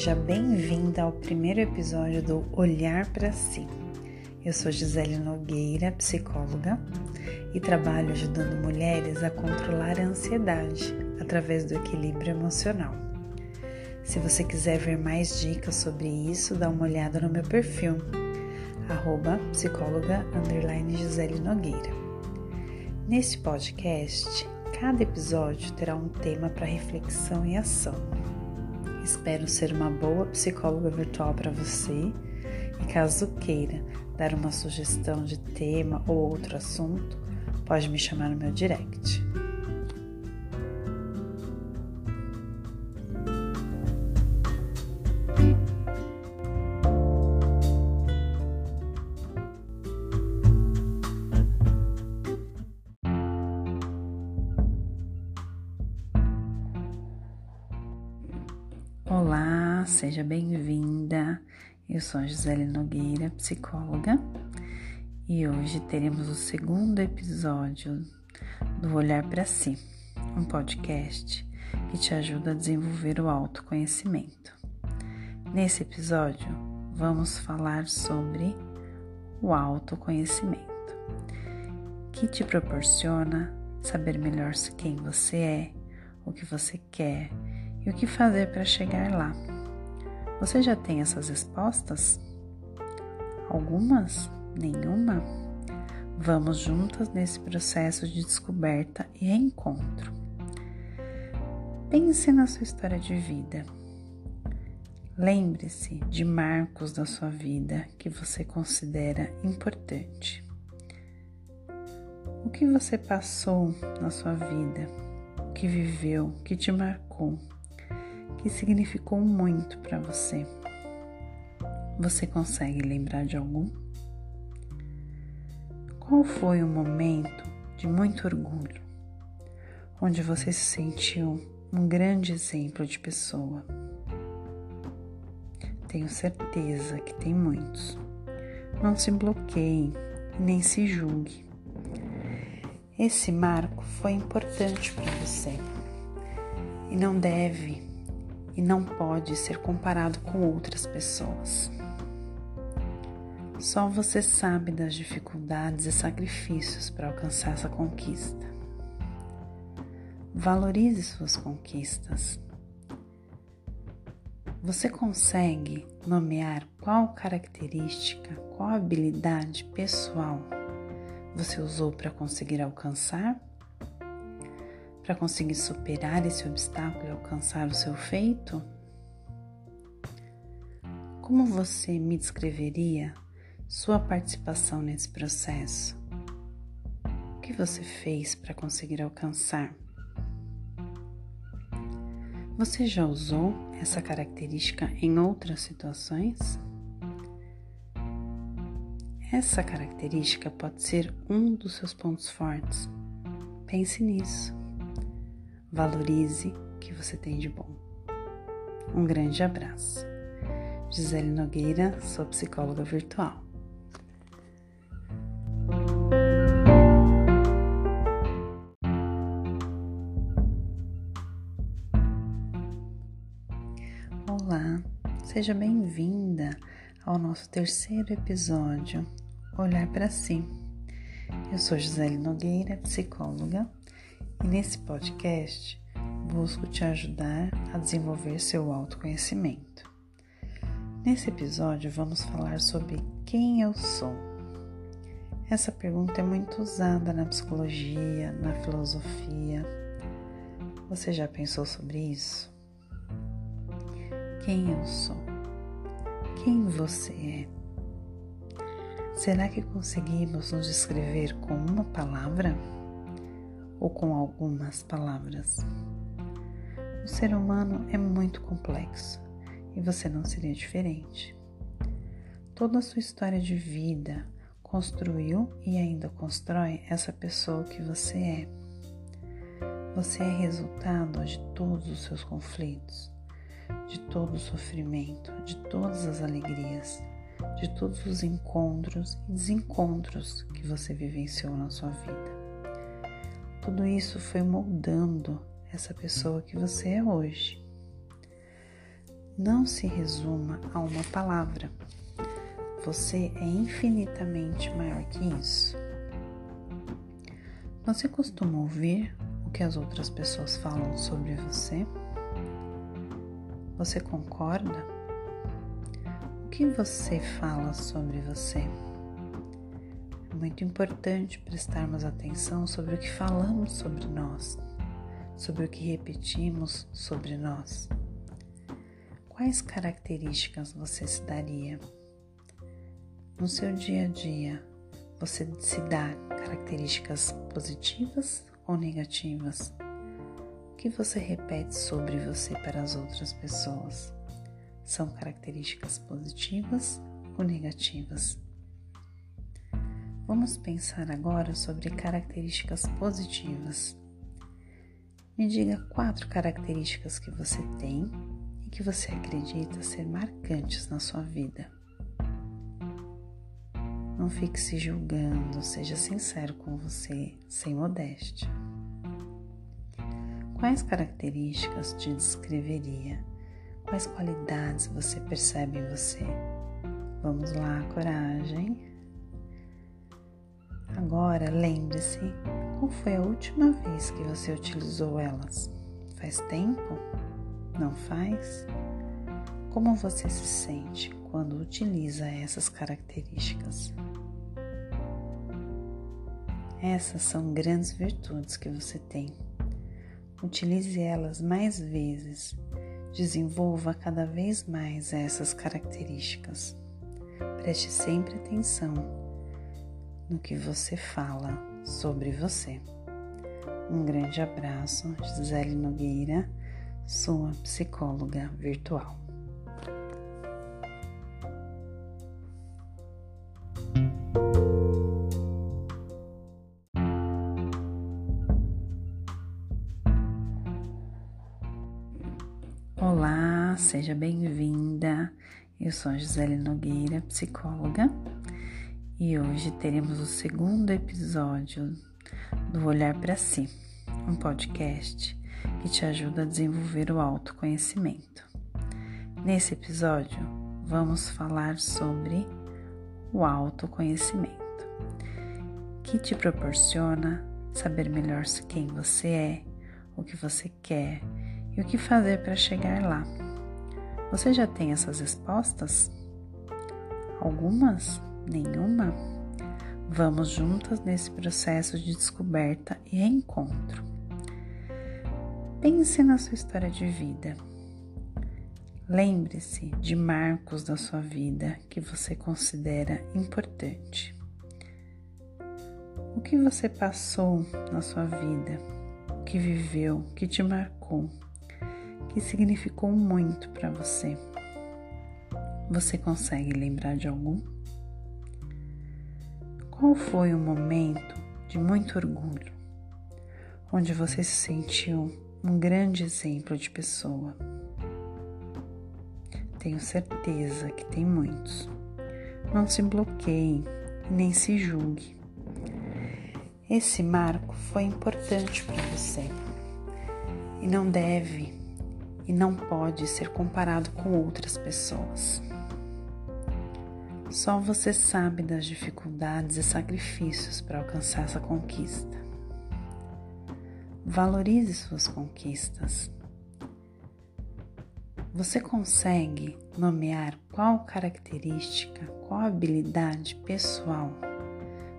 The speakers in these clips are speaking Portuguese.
Seja bem-vinda ao primeiro episódio do Olhar para Si. Eu sou Gisele Nogueira, psicóloga, e trabalho ajudando mulheres a controlar a ansiedade através do equilíbrio emocional. Se você quiser ver mais dicas sobre isso, dá uma olhada no meu perfil, arroba psicóloga Gisele Nogueira. Neste podcast, cada episódio terá um tema para reflexão e ação. Espero ser uma boa psicóloga virtual para você e caso queira dar uma sugestão de tema ou outro assunto, pode me chamar no meu direct. Olá, seja bem-vinda. Eu sou a Gisele Nogueira, psicóloga, e hoje teremos o segundo episódio do Olhar para Si, um podcast que te ajuda a desenvolver o autoconhecimento. Nesse episódio, vamos falar sobre o autoconhecimento, que te proporciona saber melhor quem você é, o que você quer e o que fazer para chegar lá. Você já tem essas respostas? Algumas? Nenhuma? Vamos juntas nesse processo de descoberta e reencontro. Pense na sua história de vida. Lembre-se de marcos da sua vida que você considera importante. O que você passou na sua vida, o que viveu, que te marcou que significou muito para você. Você consegue lembrar de algum? Qual foi o momento de muito orgulho, onde você se sentiu um grande exemplo de pessoa? Tenho certeza que tem muitos. Não se bloqueie, nem se julgue. Esse marco foi importante para você e não deve e não pode ser comparado com outras pessoas. Só você sabe das dificuldades e sacrifícios para alcançar essa conquista. Valorize suas conquistas. Você consegue nomear qual característica, qual habilidade pessoal você usou para conseguir alcançar? Para conseguir superar esse obstáculo e alcançar o seu feito? Como você me descreveria sua participação nesse processo? O que você fez para conseguir alcançar? Você já usou essa característica em outras situações? Essa característica pode ser um dos seus pontos fortes. Pense nisso. Valorize o que você tem de bom. Um grande abraço. Gisele Nogueira, sou psicóloga virtual. Olá, seja bem-vinda ao nosso terceiro episódio Olhar para Si. Eu sou Gisele Nogueira, psicóloga e nesse podcast busco te ajudar a desenvolver seu autoconhecimento. Nesse episódio vamos falar sobre quem eu sou. Essa pergunta é muito usada na psicologia, na filosofia. Você já pensou sobre isso? Quem eu sou? Quem você é? Será que conseguimos nos descrever com uma palavra? Ou com algumas palavras. O ser humano é muito complexo e você não seria diferente. Toda a sua história de vida construiu e ainda constrói essa pessoa que você é. Você é resultado de todos os seus conflitos, de todo o sofrimento, de todas as alegrias, de todos os encontros e desencontros que você vivenciou na sua vida. Tudo isso foi moldando essa pessoa que você é hoje. não se resuma a uma palavra. Você é infinitamente maior que isso. Você costuma ouvir o que as outras pessoas falam sobre você? Você concorda? O que você fala sobre você? Muito importante prestarmos atenção sobre o que falamos sobre nós, sobre o que repetimos sobre nós. Quais características você se daria? No seu dia a dia, você se dá características positivas ou negativas? O que você repete sobre você para as outras pessoas? São características positivas ou negativas? Vamos pensar agora sobre características positivas. Me diga quatro características que você tem e que você acredita ser marcantes na sua vida. Não fique se julgando, seja sincero com você, sem modéstia. Quais características te descreveria? Quais qualidades você percebe em você? Vamos lá, coragem. Agora lembre-se, qual foi a última vez que você utilizou elas? Faz tempo? Não faz? Como você se sente quando utiliza essas características? Essas são grandes virtudes que você tem. Utilize elas mais vezes. Desenvolva cada vez mais essas características. Preste sempre atenção no que você fala sobre você. Um grande abraço, Gisele Nogueira, sua psicóloga virtual. Olá, seja bem-vinda. Eu sou a Gisele Nogueira, psicóloga, e hoje teremos o segundo episódio do Olhar para Si, um podcast que te ajuda a desenvolver o autoconhecimento. Nesse episódio, vamos falar sobre o autoconhecimento, que te proporciona saber melhor quem você é, o que você quer e o que fazer para chegar lá. Você já tem essas respostas? Algumas? Nenhuma? Vamos juntas nesse processo de descoberta e reencontro. Pense na sua história de vida. Lembre-se de marcos da sua vida que você considera importante. O que você passou na sua vida, o que viveu, que te marcou que significou muito para você. Você consegue lembrar de algum? Qual foi o momento de muito orgulho, onde você se sentiu um grande exemplo de pessoa? Tenho certeza que tem muitos. Não se bloqueie nem se julgue. Esse marco foi importante para você e não deve e não pode ser comparado com outras pessoas. Só você sabe das dificuldades e sacrifícios para alcançar essa conquista. Valorize suas conquistas. Você consegue nomear qual característica, qual habilidade pessoal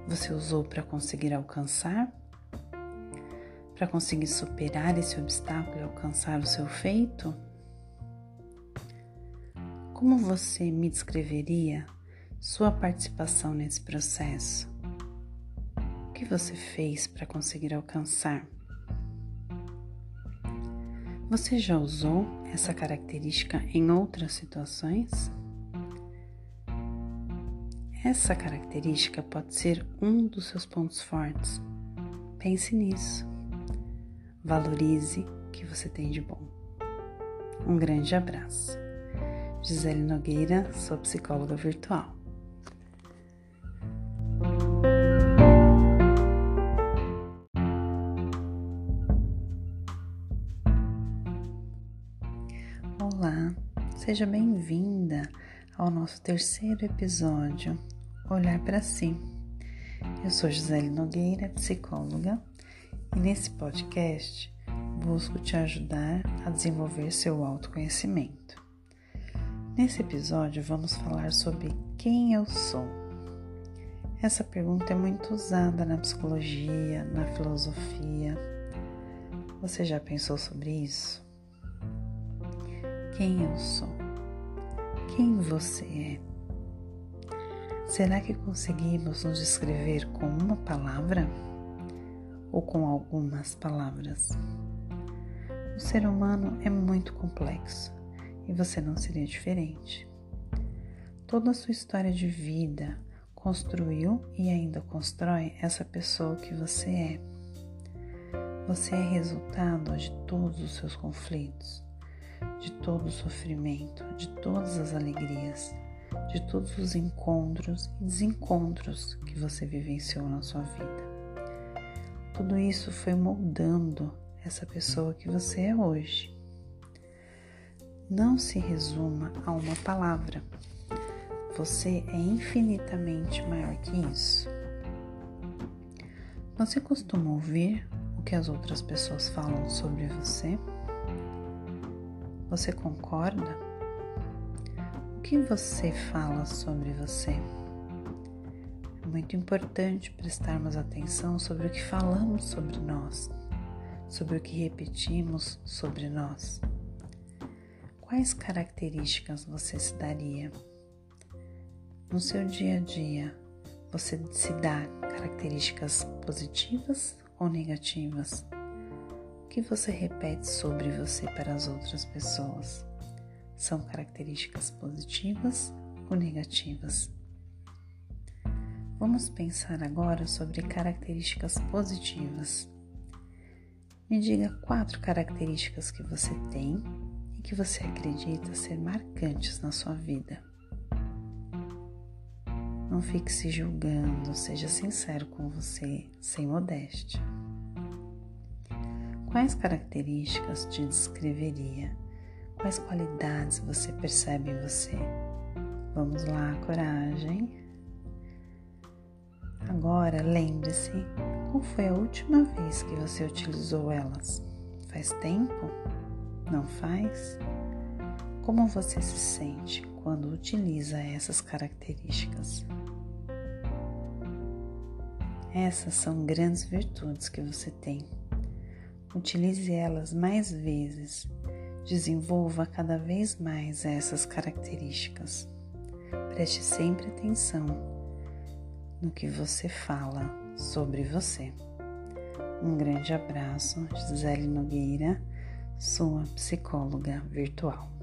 você usou para conseguir alcançar? para conseguir superar esse obstáculo e alcançar o seu feito? Como você me descreveria sua participação nesse processo? O que você fez para conseguir alcançar? Você já usou essa característica em outras situações? Essa característica pode ser um dos seus pontos fortes. Pense nisso. Valorize o que você tem de bom. Um grande abraço. Gisele Nogueira, sua psicóloga virtual. Olá, Seja bem-vinda ao nosso terceiro episódio, Olhar para Si. Eu sou Gisele Nogueira, psicóloga, e nesse podcast busco te ajudar a desenvolver seu autoconhecimento. Nesse episódio, vamos falar sobre quem eu sou. Essa pergunta é muito usada na psicologia, na filosofia. Você já pensou sobre isso? Quem eu sou? Quem você é? Será que conseguimos nos descrever com uma palavra ou com algumas palavras? O ser humano é muito complexo e você não seria diferente. Toda a sua história de vida, construiu e ainda constrói essa pessoa que você é. Você é resultado de todos os seus conflitos, de todo o sofrimento, de todas as alegrias, de todos os encontros e desencontros que você vivenciou na sua vida. Tudo isso foi moldando essa pessoa que você é hoje. Não se resuma a uma palavra você é infinitamente maior que isso. Você costuma ouvir o que as outras pessoas falam sobre você? Você concorda? O que você fala sobre você? É muito importante prestarmos atenção sobre o que falamos sobre nós, sobre o que repetimos sobre nós. Quais características você se daria? No seu dia a dia, você se dá características positivas ou negativas? Que você repete sobre você para as outras pessoas? São características positivas ou negativas? Vamos pensar agora sobre características positivas. Me diga quatro características que você tem e que você acredita ser marcantes na sua vida. Não fique se julgando, seja sincero com você, sem modéstia. Quais características te descreveria? Quais qualidades você percebe em você? Vamos lá, coragem. Agora lembre-se, qual foi a última vez que você utilizou elas? Faz tempo? Não faz? Como você se sente quando utiliza essas características? Essas são grandes virtudes que você tem. Utilize elas mais vezes. Desenvolva cada vez mais essas características. Preste sempre atenção no que você fala sobre você. Um grande abraço, Gisele Nogueira, sua psicóloga virtual.